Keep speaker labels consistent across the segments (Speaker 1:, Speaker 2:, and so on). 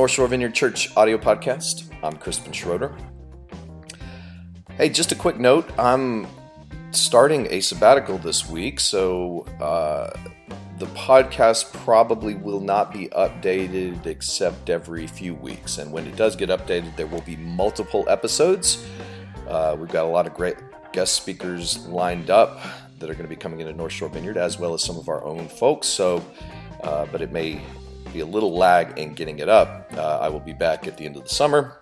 Speaker 1: North Shore Vineyard Church audio podcast. I'm Crispin Schroeder. Hey, just a quick note I'm starting a sabbatical this week, so uh, the podcast probably will not be updated except every few weeks. And when it does get updated, there will be multiple episodes. Uh, we've got a lot of great guest speakers lined up that are going to be coming into North Shore Vineyard, as well as some of our own folks. So, uh, but it may be a little lag in getting it up. Uh, I will be back at the end of the summer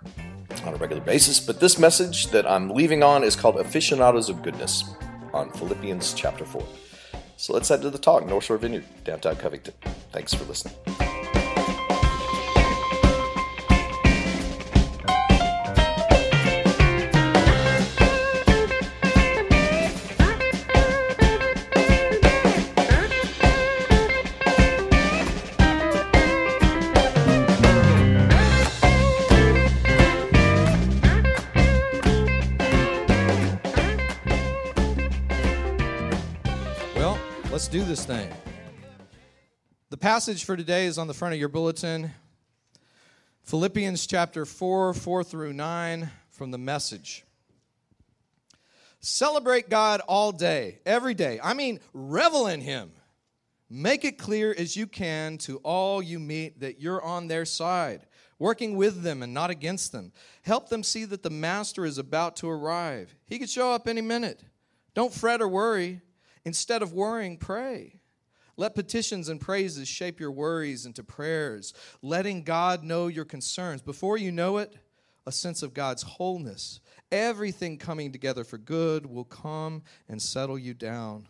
Speaker 1: on a regular basis, but this message that I'm leaving on is called Aficionados of Goodness on Philippians chapter 4. So let's head to the talk, North Shore Vineyard, downtown Covington. Thanks for listening.
Speaker 2: This thing. The passage for today is on the front of your bulletin Philippians chapter 4, 4 through 9 from the message. Celebrate God all day, every day. I mean, revel in Him. Make it clear as you can to all you meet that you're on their side, working with them and not against them. Help them see that the Master is about to arrive. He could show up any minute. Don't fret or worry. Instead of worrying, pray. Let petitions and praises shape your worries into prayers, letting God know your concerns. Before you know it, a sense of God's wholeness, everything coming together for good, will come and settle you down.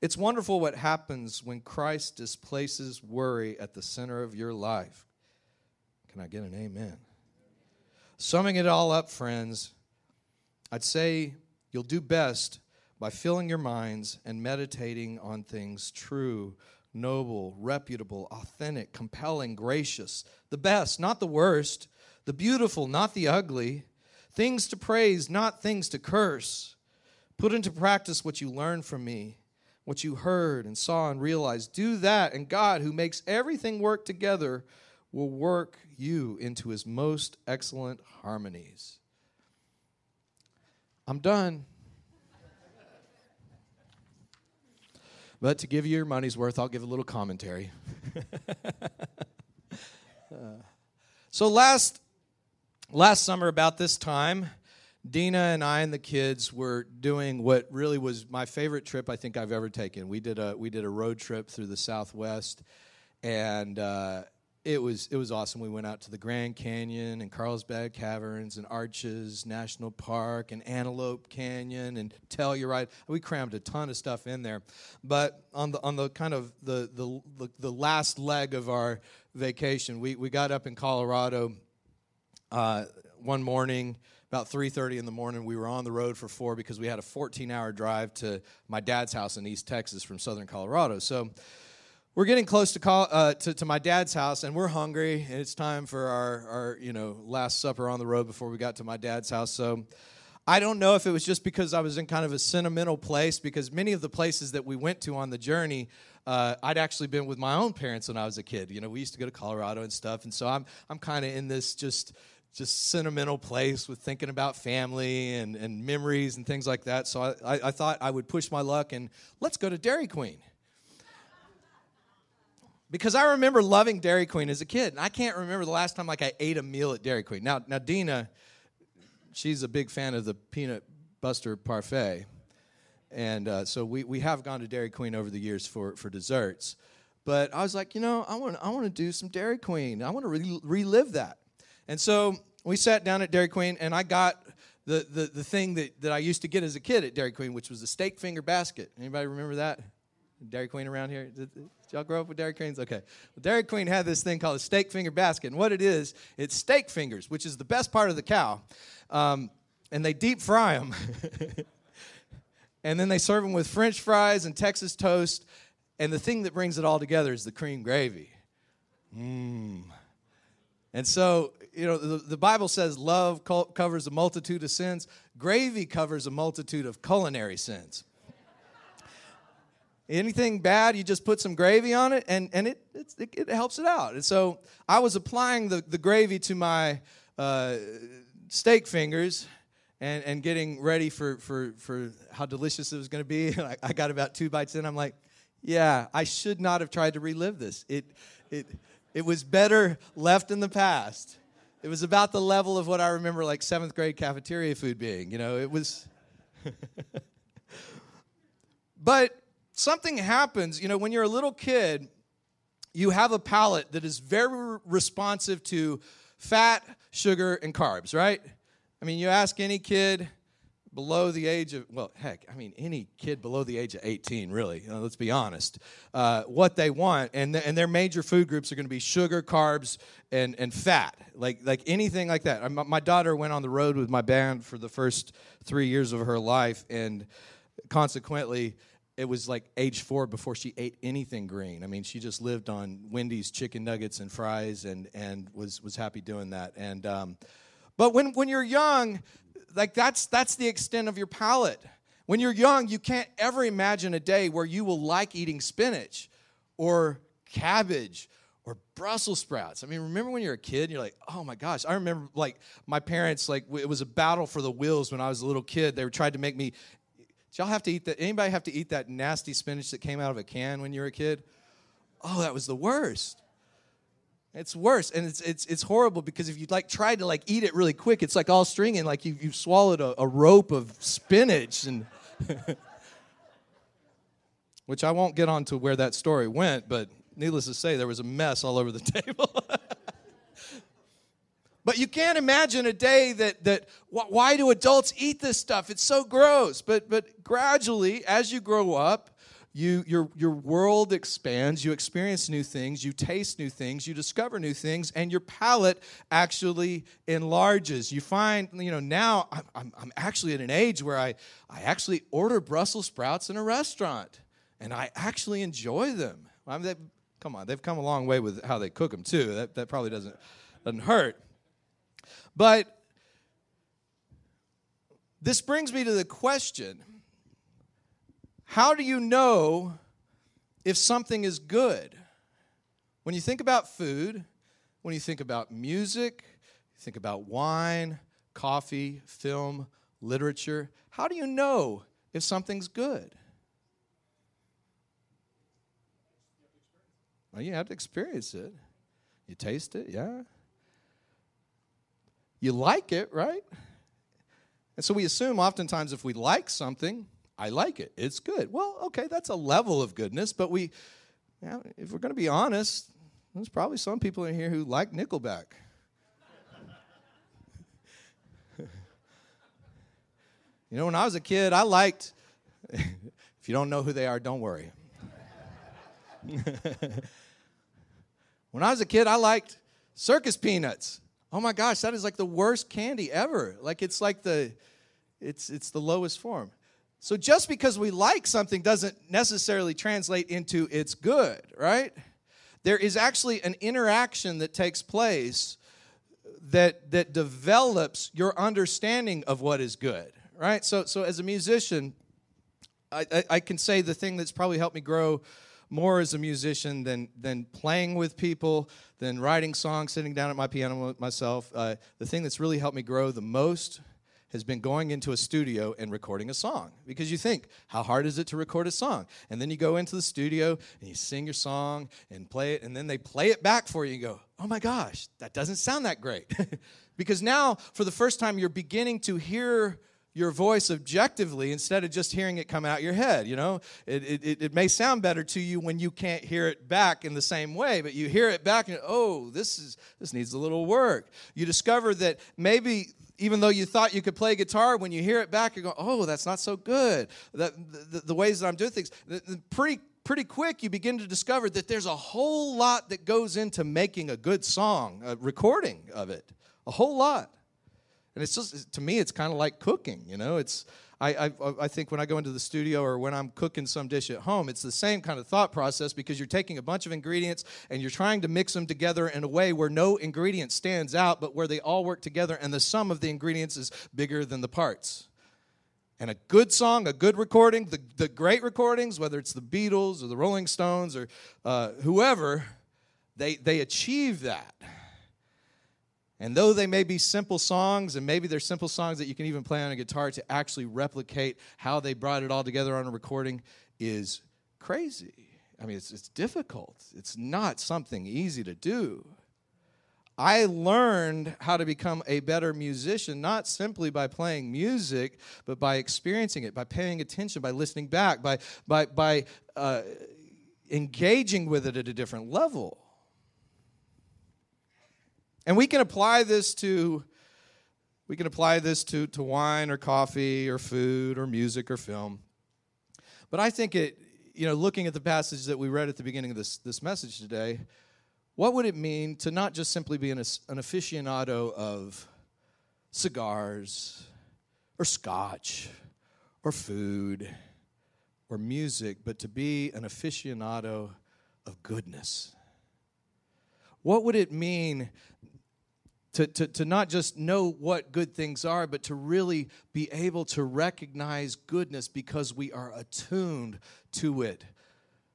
Speaker 2: It's wonderful what happens when Christ displaces worry at the center of your life. Can I get an amen? Summing it all up, friends, I'd say you'll do best by filling your minds and meditating on things true, noble, reputable, authentic, compelling, gracious, the best, not the worst, the beautiful, not the ugly, things to praise, not things to curse. Put into practice what you learned from me, what you heard and saw and realized. Do that, and God, who makes everything work together, will work you into his most excellent harmonies. I'm done. But to give you your money's worth, I'll give a little commentary. uh, so last last summer about this time, Dina and I and the kids were doing what really was my favorite trip I think I've ever taken. We did a we did a road trip through the Southwest, and uh, it was it was awesome. We went out to the Grand Canyon and Carlsbad Caverns and Arches National Park and Antelope Canyon and Telluride. We crammed a ton of stuff in there, but on the on the kind of the the the, the last leg of our vacation, we we got up in Colorado uh, one morning about 3.30 in the morning we were on the road for four because we had a 14 hour drive to my dad's house in east texas from southern colorado so we're getting close to, call, uh, to, to, my dad's house and we're hungry and it's time for our, our you know last supper on the road before we got to my dad's house. So i don't know if it was just because i was in kind of a sentimental place because many of the places that we went to on the journey uh, i'd actually been with my own parents when i was a kid. You know we used to go to colorado and stuff and so i'm, I'm kind of in this just just sentimental place with thinking about family and, and memories and things like that. So I, I, I thought i would push my luck and let's go to dairy queen because I remember loving Dairy Queen as a kid, and I can't remember the last time like I ate a meal at Dairy Queen. Now, now Dina, she's a big fan of the peanut buster parfait, and uh, so we, we have gone to Dairy Queen over the years for for desserts. But I was like, you know, I want I want to do some Dairy Queen. I want to re- relive that, and so we sat down at Dairy Queen, and I got the, the, the thing that, that I used to get as a kid at Dairy Queen, which was the steak finger basket. Anybody remember that? Dairy Queen around here? Did, did y'all grow up with Dairy Queens? Okay. Well, Dairy Queen had this thing called a steak finger basket. And what it is, it's steak fingers, which is the best part of the cow. Um, and they deep fry them. and then they serve them with French fries and Texas toast. And the thing that brings it all together is the cream gravy. Mmm. And so, you know, the, the Bible says love covers a multitude of sins, gravy covers a multitude of culinary sins. Anything bad, you just put some gravy on it, and, and it, it, it helps it out. And so I was applying the, the gravy to my uh, steak fingers and, and getting ready for, for, for how delicious it was going to be. I, I got about two bites in. I'm like, yeah, I should not have tried to relive this. It, it, it was better left in the past. It was about the level of what I remember like seventh grade cafeteria food being. You know, it was. but something happens, you know, when you're a little kid, you have a palate that is very responsive to fat, sugar, and carbs, right? I mean, you ask any kid below the age of, well, heck, I mean, any kid below the age of 18, really, you know, let's be honest, uh, what they want. And, th- and their major food groups are going to be sugar, carbs, and, and fat, like, like anything like that. I, my daughter went on the road with my band for the first three years of her life, and consequently, it was like age four before she ate anything green. I mean, she just lived on Wendy's chicken nuggets and fries, and and was was happy doing that. And um, but when when you're young, like that's that's the extent of your palate. When you're young, you can't ever imagine a day where you will like eating spinach or cabbage or Brussels sprouts. I mean, remember when you're a kid you're like, oh my gosh. I remember like my parents, like it was a battle for the wheels when I was a little kid. They trying to make me y'all have to eat that? Anybody have to eat that nasty spinach that came out of a can when you were a kid? Oh, that was the worst. It's worse, and it's it's it's horrible because if you like try to like eat it really quick, it's like all stringy, and like you you've swallowed a, a rope of spinach, and which I won't get on to where that story went, but needless to say, there was a mess all over the table. But you can't imagine a day that, that why do adults eat this stuff? It's so gross. But, but gradually, as you grow up, you, your, your world expands, you experience new things, you taste new things, you discover new things, and your palate actually enlarges. You find, you know, now I'm, I'm actually at an age where I, I actually order Brussels sprouts in a restaurant, and I actually enjoy them. I mean, come on, they've come a long way with how they cook them, too. That, that probably doesn't, doesn't hurt. But this brings me to the question how do you know if something is good? When you think about food, when you think about music, you think about wine, coffee, film, literature, how do you know if something's good? Well, you have to experience it. You taste it, yeah. You like it, right? And so we assume oftentimes if we like something, I like it. It's good. Well, okay, that's a level of goodness, but we, if we're going to be honest, there's probably some people in here who like Nickelback. you know, when I was a kid, I liked, if you don't know who they are, don't worry. when I was a kid, I liked circus peanuts oh my gosh, that is like the worst candy ever. Like it's like the it's it's the lowest form. So just because we like something doesn't necessarily translate into it's good, right? There is actually an interaction that takes place that that develops your understanding of what is good, right? So so as a musician, I, I, I can say the thing that's probably helped me grow more as a musician than, than playing with people, than writing songs, sitting down at my piano myself. Uh, the thing that's really helped me grow the most has been going into a studio and recording a song. Because you think, how hard is it to record a song? And then you go into the studio and you sing your song and play it, and then they play it back for you and go, oh my gosh, that doesn't sound that great. because now, for the first time, you're beginning to hear your voice objectively instead of just hearing it come out your head you know? It, it, it may sound better to you when you can't hear it back in the same way but you hear it back and oh this is this needs a little work. You discover that maybe even though you thought you could play guitar when you hear it back you go oh that's not so good. That the, the ways that i'm doing things pretty pretty quick you begin to discover that there's a whole lot that goes into making a good song a recording of it. A whole lot and it's just, to me, it's kind of like cooking, you know? It's, I, I, I think when I go into the studio or when I'm cooking some dish at home, it's the same kind of thought process because you're taking a bunch of ingredients and you're trying to mix them together in a way where no ingredient stands out, but where they all work together and the sum of the ingredients is bigger than the parts. And a good song, a good recording, the, the great recordings, whether it's the Beatles or the Rolling Stones or uh, whoever, they, they achieve that. And though they may be simple songs, and maybe they're simple songs that you can even play on a guitar to actually replicate how they brought it all together on a recording is crazy. I mean, it's, it's difficult. It's not something easy to do. I learned how to become a better musician, not simply by playing music, but by experiencing it, by paying attention, by listening back, by, by, by uh, engaging with it at a different level. And we can apply this to we can apply this to, to wine or coffee or food or music or film. But I think it, you know, looking at the passage that we read at the beginning of this, this message today, what would it mean to not just simply be an, an aficionado of cigars or scotch or food or music, but to be an aficionado of goodness? What would it mean to, to, to not just know what good things are, but to really be able to recognize goodness because we are attuned to it,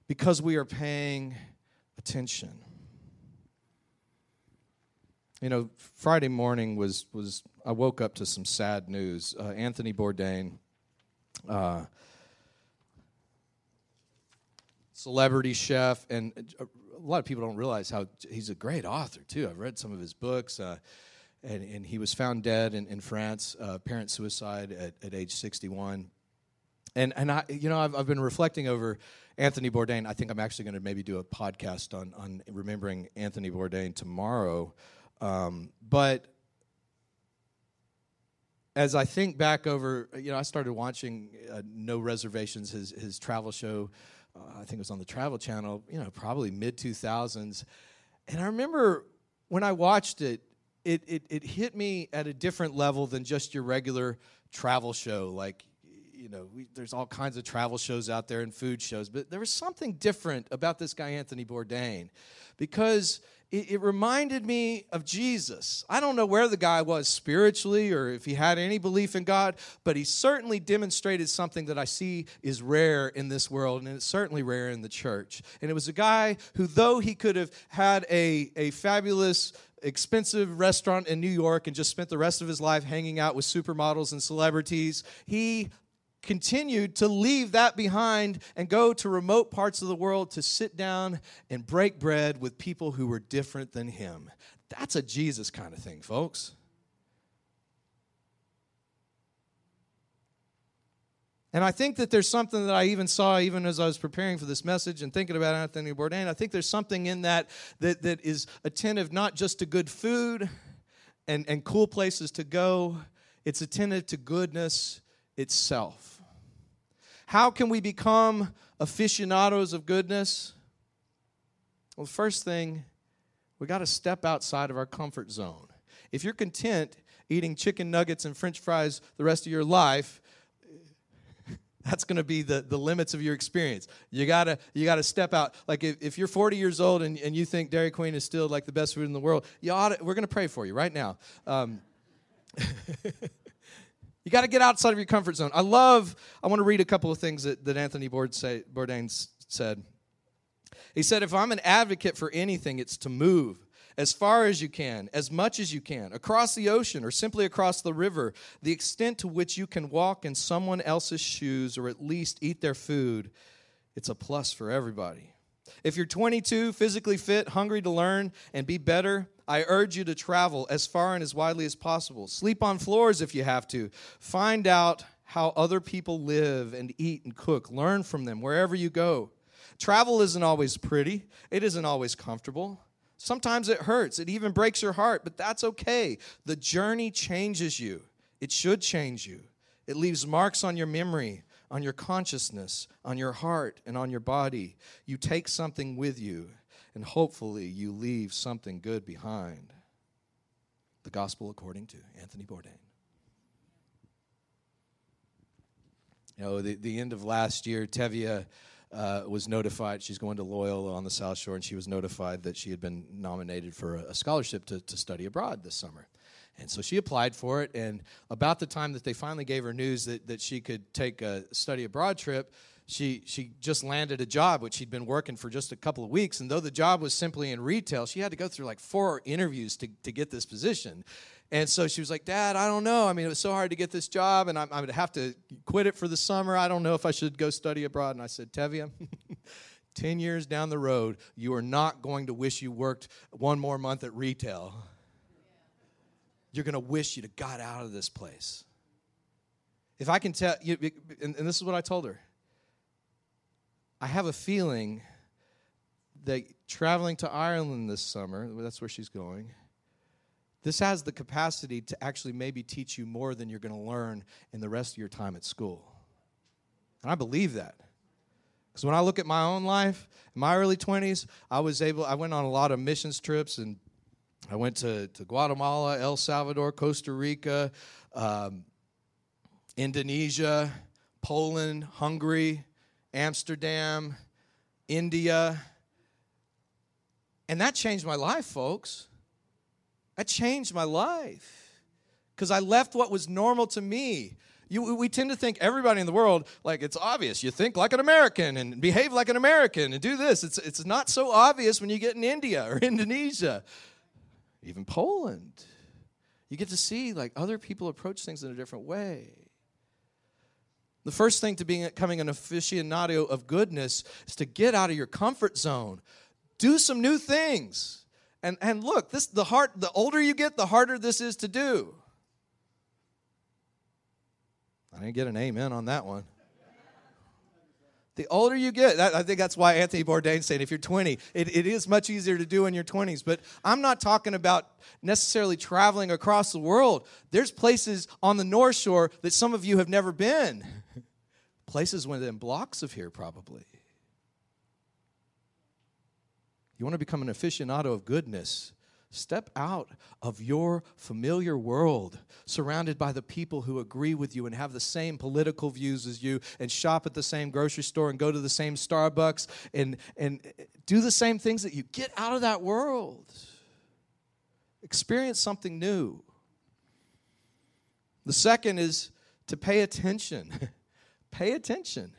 Speaker 2: because we are paying attention. You know, Friday morning was, was I woke up to some sad news. Uh, Anthony Bourdain, uh, celebrity chef, and uh, a lot of people don't realize how he's a great author too. I've read some of his books, uh, and, and he was found dead in, in France, uh, parent suicide at, at age 61. And and I, you know, I've, I've been reflecting over Anthony Bourdain. I think I'm actually going to maybe do a podcast on on remembering Anthony Bourdain tomorrow. Um, but as I think back over, you know, I started watching uh, No Reservations, his his travel show uh, I think it was on the Travel Channel, you know, probably mid 2000s. And I remember when I watched it, it, it, it hit me at a different level than just your regular travel show. Like, you know, we, there's all kinds of travel shows out there and food shows, but there was something different about this guy, Anthony Bourdain, because it, it reminded me of Jesus. I don't know where the guy was spiritually or if he had any belief in God, but he certainly demonstrated something that I see is rare in this world, and it's certainly rare in the church. And it was a guy who, though he could have had a, a fabulous expensive restaurant in New York and just spent the rest of his life hanging out with supermodels and celebrities. He continued to leave that behind and go to remote parts of the world to sit down and break bread with people who were different than him. That's a Jesus kind of thing, folks. And I think that there's something that I even saw even as I was preparing for this message and thinking about Anthony Bourdain. I think there's something in that that, that is attentive not just to good food and, and cool places to go, it's attentive to goodness itself. How can we become aficionados of goodness? Well, the first thing, we got to step outside of our comfort zone. If you're content eating chicken nuggets and french fries the rest of your life, that's going to be the, the limits of your experience you gotta you gotta step out like if, if you're 40 years old and, and you think dairy queen is still like the best food in the world you ought we're going to pray for you right now um, You got to get outside of your comfort zone. I love, I want to read a couple of things that, that Anthony Bourdain said. He said, If I'm an advocate for anything, it's to move as far as you can, as much as you can, across the ocean or simply across the river, the extent to which you can walk in someone else's shoes or at least eat their food, it's a plus for everybody. If you're 22, physically fit, hungry to learn and be better, I urge you to travel as far and as widely as possible. Sleep on floors if you have to. Find out how other people live and eat and cook. Learn from them wherever you go. Travel isn't always pretty, it isn't always comfortable. Sometimes it hurts, it even breaks your heart, but that's okay. The journey changes you, it should change you. It leaves marks on your memory, on your consciousness, on your heart, and on your body. You take something with you, and hopefully you leave something good behind. The Gospel according to Anthony Bourdain. You know, the, the end of last year, Tevye uh, was notified she's going to Loyola on the South Shore, and she was notified that she had been nominated for a, a scholarship to, to study abroad this summer. And so she applied for it, and about the time that they finally gave her news that, that she could take a study abroad trip, she, she just landed a job which she'd been working for just a couple of weeks and though the job was simply in retail she had to go through like four interviews to, to get this position. And so she was like dad i don't know. I mean it was so hard to get this job and i'm, I'm going to have to quit it for the summer. I don't know if i should go study abroad. And i said tevia 10 years down the road you are not going to wish you worked one more month at retail. You're going to wish you'd have got out of this place. If i can tell you and, and this is what i told her I have a feeling that traveling to Ireland this summer, that's where she's going, this has the capacity to actually maybe teach you more than you're going to learn in the rest of your time at school. And I believe that. Because when I look at my own life, in my early 20s, I was able, I went on a lot of missions trips and I went to, to Guatemala, El Salvador, Costa Rica, um, Indonesia, Poland, Hungary, Amsterdam, India. And that changed my life, folks. That changed my life because I left what was normal to me. You, we tend to think everybody in the world, like it's obvious. You think like an American and behave like an American and do this. It's, it's not so obvious when you get in India or Indonesia, even Poland. You get to see like other people approach things in a different way. The first thing to becoming an aficionado of goodness is to get out of your comfort zone. Do some new things. And, and look, this the heart the older you get, the harder this is to do. I didn't get an amen on that one. The older you get, I think that's why Anthony Bourdain said if you're 20, it, it is much easier to do in your 20s. But I'm not talking about necessarily traveling across the world. There's places on the North Shore that some of you have never been. Places within blocks of here, probably. You want to become an aficionado of goodness. Step out of your familiar world, surrounded by the people who agree with you and have the same political views as you, and shop at the same grocery store and go to the same Starbucks and, and eh, do the same things that you. Get out of that world. Experience something new. The second is to pay attention. pay attention.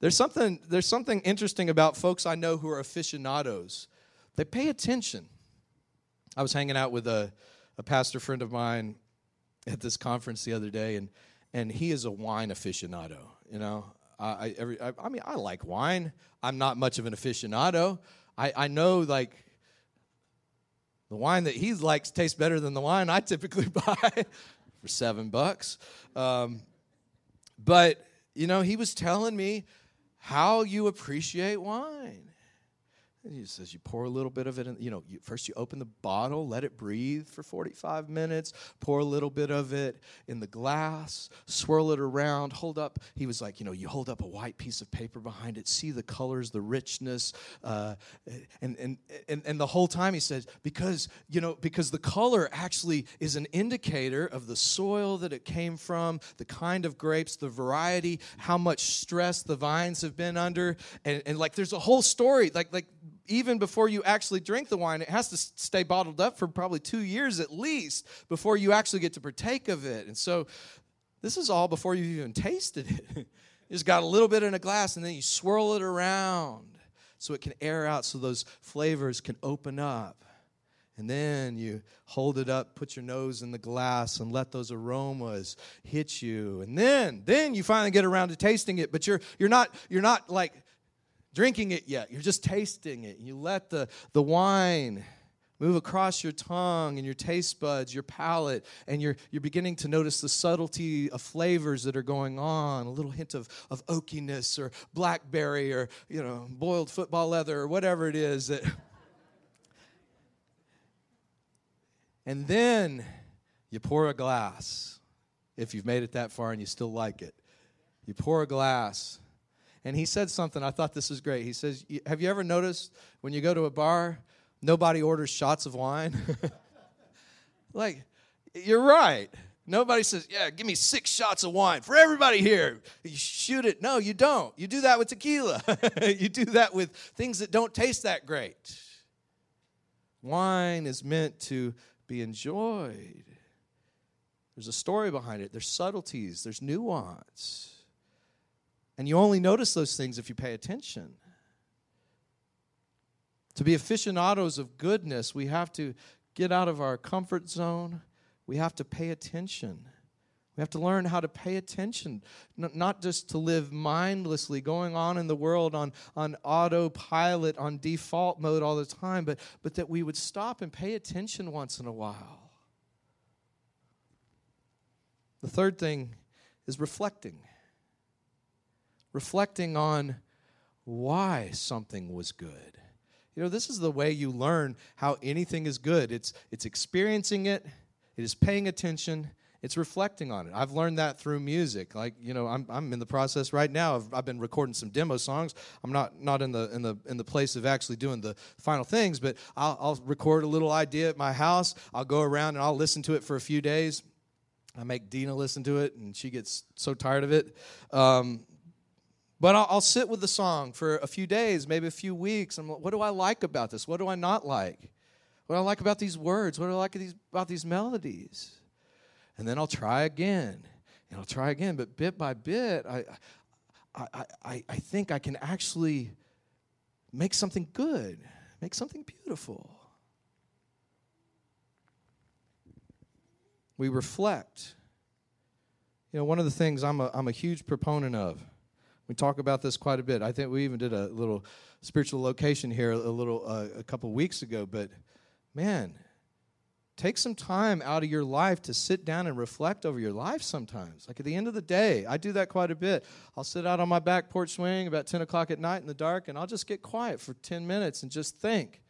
Speaker 2: There's something, there's something interesting about folks I know who are aficionados. They pay attention. I was hanging out with a, a pastor friend of mine at this conference the other day, and, and he is a wine aficionado. You know, I, every, I, I mean, I like wine. I'm not much of an aficionado. I, I know, like, the wine that he likes tastes better than the wine I typically buy for seven bucks. Um, but, you know, he was telling me how you appreciate wine. He says you pour a little bit of it in, you know, you, first you open the bottle, let it breathe for 45 minutes, pour a little bit of it in the glass, swirl it around, hold up. He was like, you know, you hold up a white piece of paper behind it, see the colors, the richness. Uh, and, and, and, and the whole time he says, because, you know, because the color actually is an indicator of the soil that it came from, the kind of grapes, the variety, how much stress the vines have been under. And, and like there's a whole story, like, like, even before you actually drink the wine, it has to stay bottled up for probably two years at least before you actually get to partake of it. And so this is all before you've even tasted it. you just got a little bit in a glass and then you swirl it around so it can air out so those flavors can open up. And then you hold it up, put your nose in the glass, and let those aromas hit you. And then, then you finally get around to tasting it, but you're you're not you're not like drinking it yet. You're just tasting it. You let the, the wine move across your tongue and your taste buds, your palate, and you're, you're beginning to notice the subtlety of flavors that are going on, a little hint of, of oakiness or blackberry or, you know, boiled football leather or whatever it is that. and then you pour a glass, if you've made it that far and you still like it. You pour a glass and he said something, I thought this was great. He says, Have you ever noticed when you go to a bar, nobody orders shots of wine? like, you're right. Nobody says, Yeah, give me six shots of wine for everybody here. You shoot it. No, you don't. You do that with tequila, you do that with things that don't taste that great. Wine is meant to be enjoyed. There's a story behind it, there's subtleties, there's nuance. And you only notice those things if you pay attention. To be aficionados of goodness, we have to get out of our comfort zone. We have to pay attention. We have to learn how to pay attention, not just to live mindlessly, going on in the world on, on autopilot, on default mode all the time, but, but that we would stop and pay attention once in a while. The third thing is reflecting. Reflecting on why something was good. You know, this is the way you learn how anything is good. It's, it's experiencing it, it is paying attention, it's reflecting on it. I've learned that through music. Like, you know, I'm, I'm in the process right now. I've, I've been recording some demo songs. I'm not, not in, the, in, the, in the place of actually doing the final things, but I'll, I'll record a little idea at my house. I'll go around and I'll listen to it for a few days. I make Dina listen to it, and she gets so tired of it. Um, but I'll, I'll, sit with the song for a few days, maybe a few weeks. I'm like, what do I like about this? What do I not like? What do I like about these words? What do I like these, about these melodies? And then I'll try again, and I'll try again. But bit by bit, I, I, I, I think I can actually make something good, make something beautiful. We reflect. You know, one of the things I'm a, I'm a huge proponent of we talk about this quite a bit. I think we even did a little spiritual location here a little uh, a couple weeks ago. But man, take some time out of your life to sit down and reflect over your life sometimes. Like at the end of the day, I do that quite a bit. I'll sit out on my back porch swing about 10 o'clock at night in the dark, and I'll just get quiet for 10 minutes and just think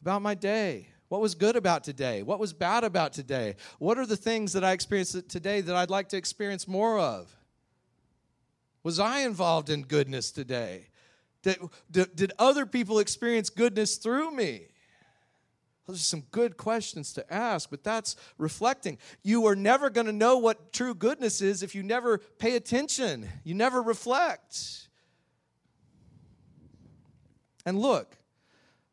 Speaker 2: about my day. What was good about today? What was bad about today? What are the things that I experienced today that I'd like to experience more of? Was I involved in goodness today? Did, did, did other people experience goodness through me? Those are some good questions to ask, but that's reflecting. You are never going to know what true goodness is if you never pay attention, you never reflect. And look,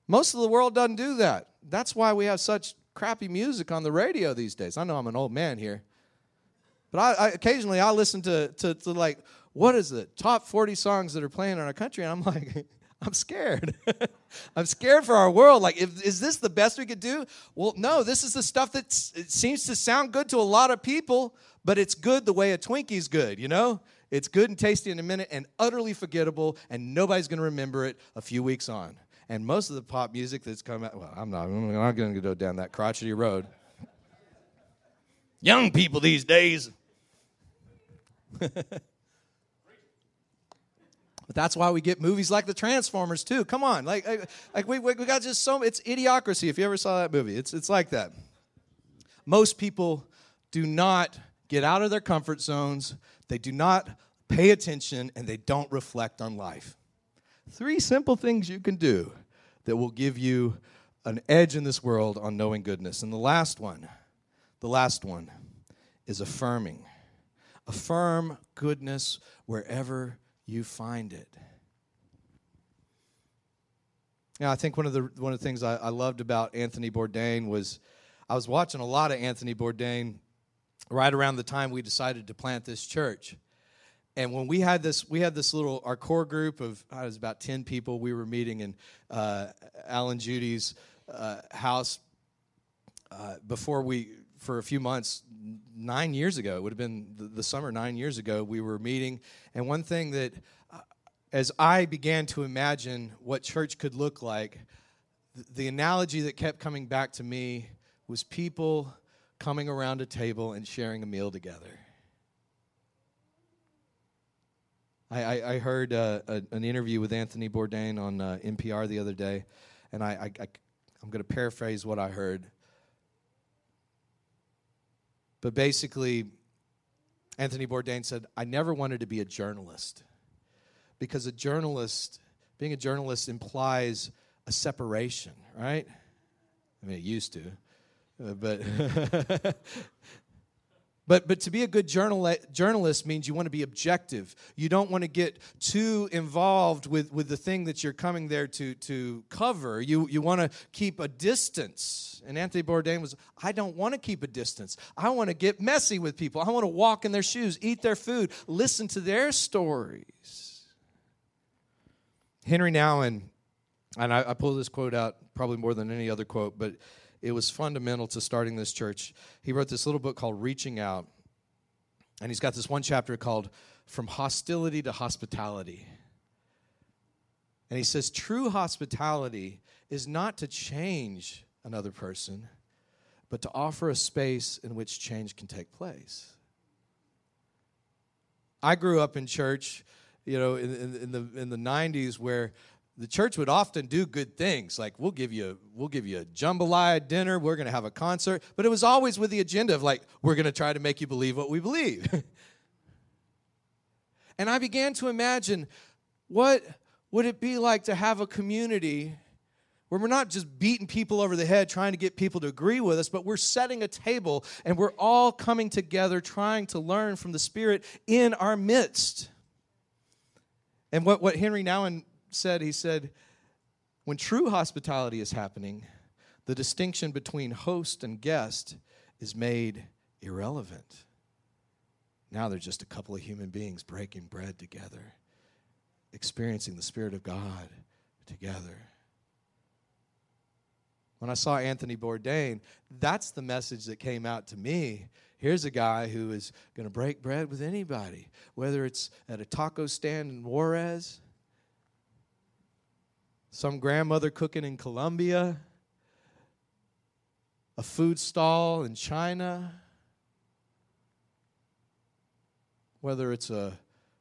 Speaker 2: most of the world doesn't do that. That's why we have such crappy music on the radio these days. I know I'm an old man here, but I, I occasionally I listen to, to, to like what is the top 40 songs that are playing in our country? And I'm like, I'm scared. I'm scared for our world. Like, if, is this the best we could do? Well, no, this is the stuff that seems to sound good to a lot of people, but it's good the way a Twinkie's good, you know? It's good and tasty in a minute and utterly forgettable, and nobody's going to remember it a few weeks on. And most of the pop music that's come out, well, I'm not, I'm not going to go down that crotchety road. Young people these days. But that's why we get movies like the Transformers too. Come on, like like we, we got just so it's idiocracy. If you ever saw that movie, it's it's like that. Most people do not get out of their comfort zones. They do not pay attention, and they don't reflect on life. Three simple things you can do that will give you an edge in this world on knowing goodness. And the last one, the last one, is affirming. Affirm goodness wherever you find it. Now, I think one of the one of the things I, I, loved about Anthony Bourdain was I was watching a lot of Anthony Bourdain right around the time we decided to plant this church. And when we had this, we had this little our core group of I was about ten people. We were meeting in uh, Alan Judy's uh, house uh, before we for a few months nine years ago. It would have been the, the summer nine years ago. We were meeting, and one thing that, uh, as I began to imagine what church could look like, the, analogy that kept coming back to me was people coming around a table and sharing a meal together. I, I, I heard uh, a, an interview with Anthony Bourdain on uh, NPR the other day, and I, I I'm going to paraphrase what I heard. But basically, Anthony Bourdain said, I never wanted to be a journalist because a journalist, being a journalist implies a separation, right? I mean, it used to, uh, but But, but to be a good journal, journalist means you want to be objective. You don't want to get too involved with, with the thing that you're coming there to, to cover. You, you want to keep a distance. And Anthony Bourdain was, I don't want to keep a distance. I want to get messy with people. I want to walk in their shoes, eat their food, listen to their stories. Henry Nouwen, and I, I pull this quote out probably more than any other quote, but it was fundamental to starting this church. He wrote this little book called Reaching Out. And he's got this one chapter called From Hostility to Hospitality. And he says, True hospitality is not to change another person, but to offer a space in which change can take place. I grew up in church, you know, in, in, in the, in the 90s where the church would often do good things. Like we'll give you we'll give you a jambalaya dinner. We're going to have a concert. But it was always with the agenda of like we're going to try to make you believe what we believe. And i began to imagine what would it be like to have a community where we're not just beating people over the head trying to get people to agree with us but we're setting a table and we're all coming together trying to learn from the spirit in our midst. And what, what henry nouwen said, he said, when true hospitality is happening, the distinction between host and guest is made irrelevant. Now they're just a couple of human beings breaking bread together, experiencing the Spirit of God together. When I saw Anthony Bourdain, that's the message that came out to me. Here's a guy who is going to break bread with anybody, whether it's at a taco stand in Juarez some grandmother cooking in Colombia, a food stall in China, whether it's a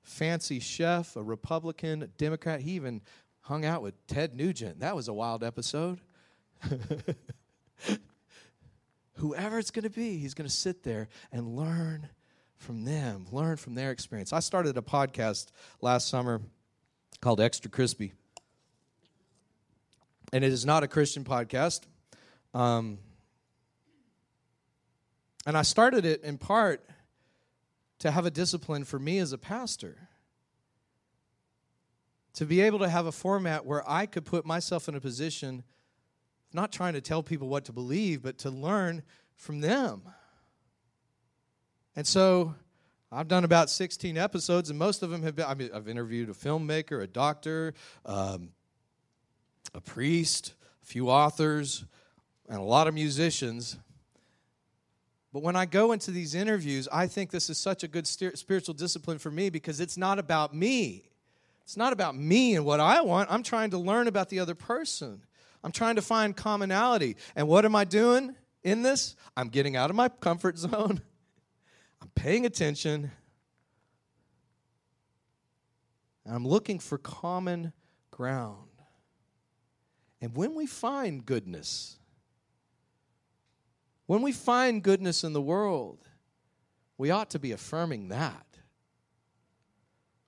Speaker 2: fancy chef, a Republican, a Democrat. He even hung out with Ted Nugent. That was a wild episode. Whoever it's going to be, he's going to sit there and learn from them, learn from their experience. I started a podcast last summer called Extra Crispy and it is not a Christian podcast. Um, and I started it in part to have a discipline for me as a pastor. To be able to have a format where I could put myself in a position, not trying to tell people what to believe, but to learn from them. And so I've done about 16 episodes, and most of them have been I mean, I've interviewed a filmmaker, a doctor, um, a priest, a few authors, and a lot of musicians. But when I go into these interviews, I think this is such a good spiritual discipline for me because it's not about me. It's not about me and what I want. I'm trying to learn about the other person. I'm trying to find commonality. And what am I doing in this? I'm getting out of my comfort zone. I'm paying attention. And I'm looking for common ground. And when we find goodness, when we find goodness in the world, we ought to be affirming that.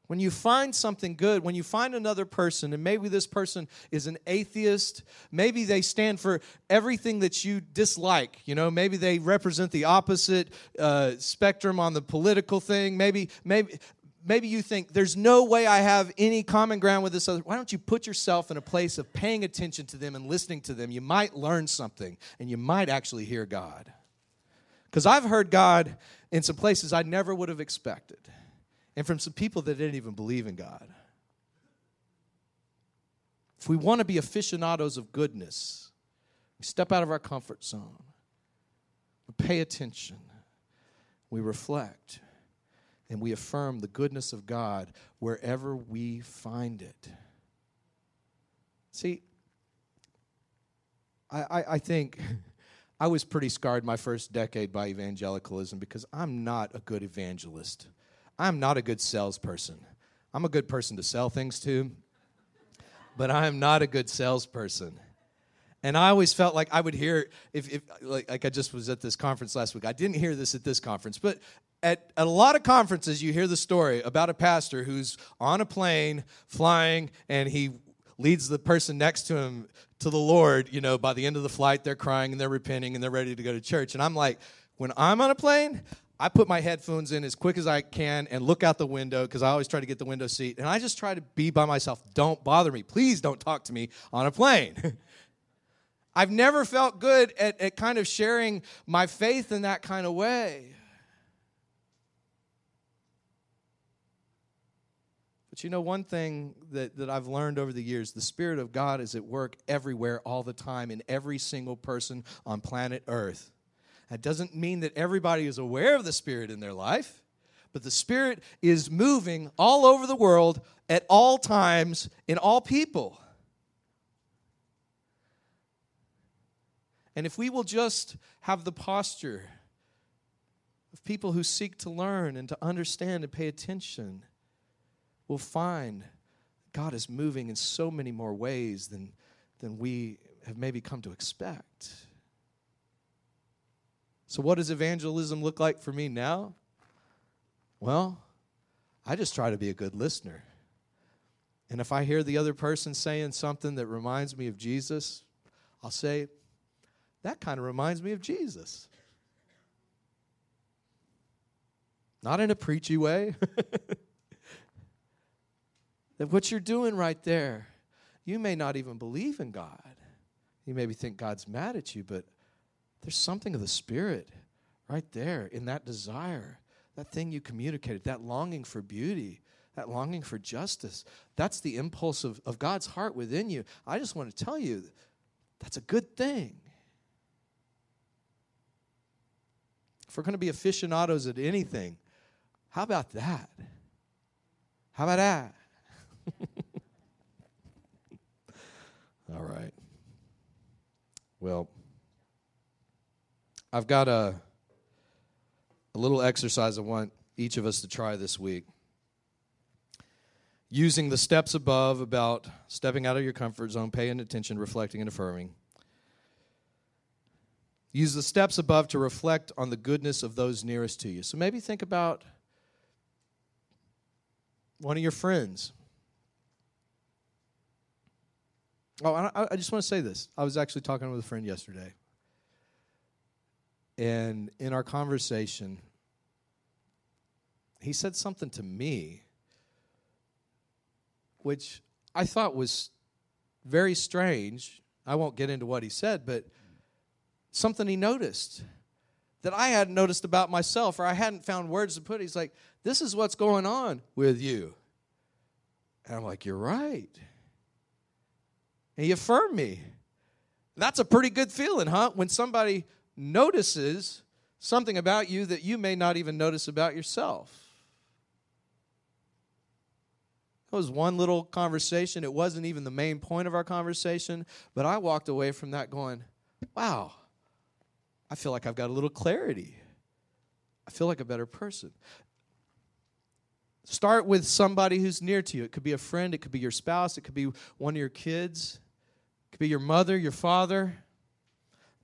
Speaker 2: When you find something good, when you find another person, and maybe this person is an atheist, maybe they stand for everything that you dislike, you know, maybe they represent the opposite uh, spectrum on the political thing, maybe, maybe, maybe you think there's no way I have any common ground with this other. Why don't you put yourself in a place of paying attention to them and listening to them? You might learn something and you might actually hear God. Because I've heard God in some places I never would have expected, and from some people that didn't even believe in God. If we want to be aficionados of goodness, we step out of our comfort zone, we pay attention, we reflect and we affirm the goodness of God wherever we find it. See, I, I, I, think I was pretty scarred my first decade by evangelicalism because I'm not a good evangelist. I'm not a good salesperson. I'm a good person to sell things to, but I am not a good salesperson. And I always felt like I would hear if, if like, like I just was at this conference last week. I didn't hear this at this conference, but at, a lot of conferences, you hear the story about a pastor who's on a plane flying and he leads the person next to him to the Lord. You know, by the end of the flight, they're crying and they're repenting and they're ready to go to church. And I'm like, when I'm on a plane, I put my headphones in as quick as I can and look out the window because I always try to get the window seat. And I just try to be by myself. Don't bother me. Please don't talk to me on a plane. I've never felt good at, at kind of sharing my faith in that kind of way. But you know, one thing that, that I've learned over the years the Spirit of God is at work everywhere, all the time, in every single person on planet Earth. That doesn't mean that everybody is aware of the Spirit in their life, but the Spirit is moving all over the world at all times in all people. And if we will just have the posture of people who seek to learn and to understand and pay attention, we'll find God is moving in so many more ways than, than we have maybe come to expect. So, what does evangelism look like for me now? Well, I just try to be a good listener. And if I hear the other person saying something that reminds me of Jesus, I'll say, that kind of reminds me of Jesus. Not in a preachy way. that what you're doing right there, you may not even believe in God. You maybe think God's mad at you, but there's something of the Spirit right there in that desire, that thing you communicated, that longing for beauty, that longing for justice. That's the impulse of, of God's heart within you. I just want to tell you that's a good thing. If we're going to be aficionados at anything, how about that? How about that? All right. Well, I've got a, a little exercise I want each of us to try this week. Using the steps above about stepping out of your comfort zone, paying attention, reflecting, and affirming. Use the steps above to reflect on the goodness of those nearest to you. So maybe think about one of your friends. Oh, I, I just want to say this. I was actually talking with a friend yesterday. And in our conversation, he said something to me which I thought was very strange. I won't get into what he said, but something he noticed that I hadn't noticed about myself or I hadn't found words to put. He's like, This is what's going on with you. And I'm like, You're right. And he affirmed me. That's a pretty good feeling, huh? When somebody notices something about you that you may not even notice about yourself. It was one little conversation. It wasn't even the main point of our conversation, but I walked away from that going, wow, I feel like I've got a little clarity. I feel like a better person. Start with somebody who's near to you. It could be a friend, it could be your spouse, it could be one of your kids, could be your mother, your father.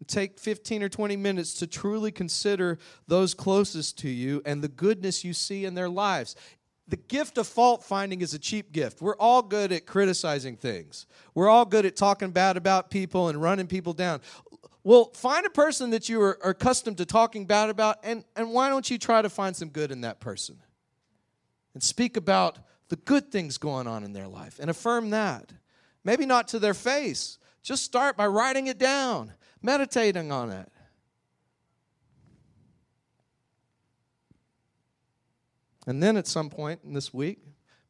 Speaker 2: Take 15 or 20 minutes to truly consider those closest to you and the goodness you see in their lives. The gift of fault finding is a cheap gift. We're all good at criticizing things. We're all good at talking bad about people and running people down. Well, find a person that you are, accustomed to talking bad about, and, and why don't you try to find some good in that person? And speak about the good things going on in their life and affirm that. Maybe not to their face. Just start by writing it down meditating on it. And then at some point in this week,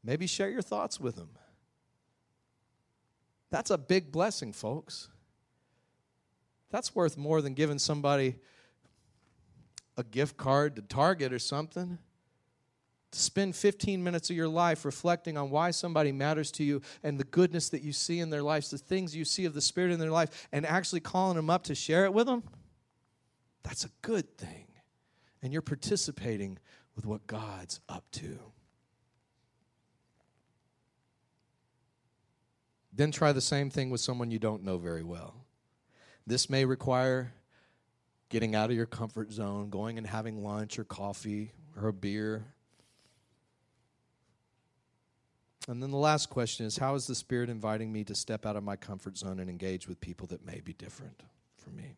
Speaker 2: maybe share your thoughts with them. That's a big blessing, folks. That's worth more than giving somebody a gift card to Target or something spend 15 minutes of your life reflecting on why somebody matters to you and the goodness that you see in their lives, the things you see of the Spirit in their life, and actually calling them up to share it with them, that's a good thing. And you're participating with what God's up to. Then try the same thing with someone you don't know very well. This may require getting out of your comfort zone, going and having lunch or coffee or a beer And then the last question is How is the Spirit inviting me to step out of my comfort zone and engage with people that may be different from me?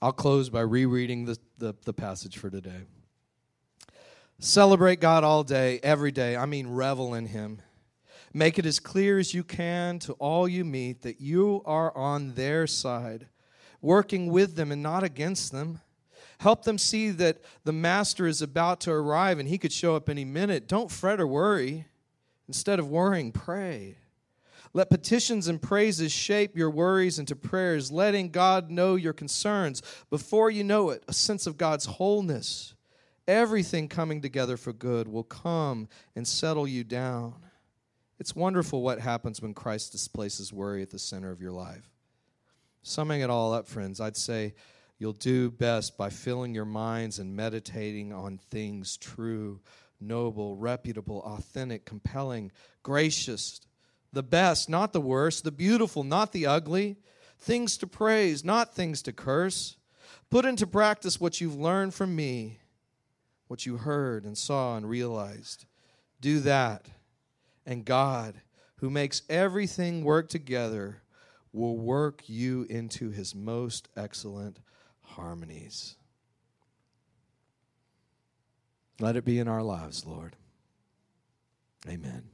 Speaker 2: I'll close by rereading the, the, the passage for today. Celebrate God all day, every day. I mean, revel in Him. Make it as clear as you can to all you meet that you are on their side, working with them and not against them. Help them see that the Master is about to arrive and he could show up any minute. Don't fret or worry. Instead of worrying, pray. Let petitions and praises shape your worries into prayers, letting God know your concerns. Before you know it, a sense of God's wholeness, everything coming together for good, will come and settle you down. It's wonderful what happens when Christ displaces worry at the center of your life. Summing it all up, friends, I'd say you'll do best by filling your minds and meditating on things true, noble, reputable, authentic, compelling, gracious, the best, not the worst, the beautiful, not the ugly, things to praise, not things to curse. Put into practice what you've learned from me, what you heard and saw and realized. Do that and God, who makes everything work together, will work you into his most excellent harmonies. Let it be in our lives, Lord. Amen.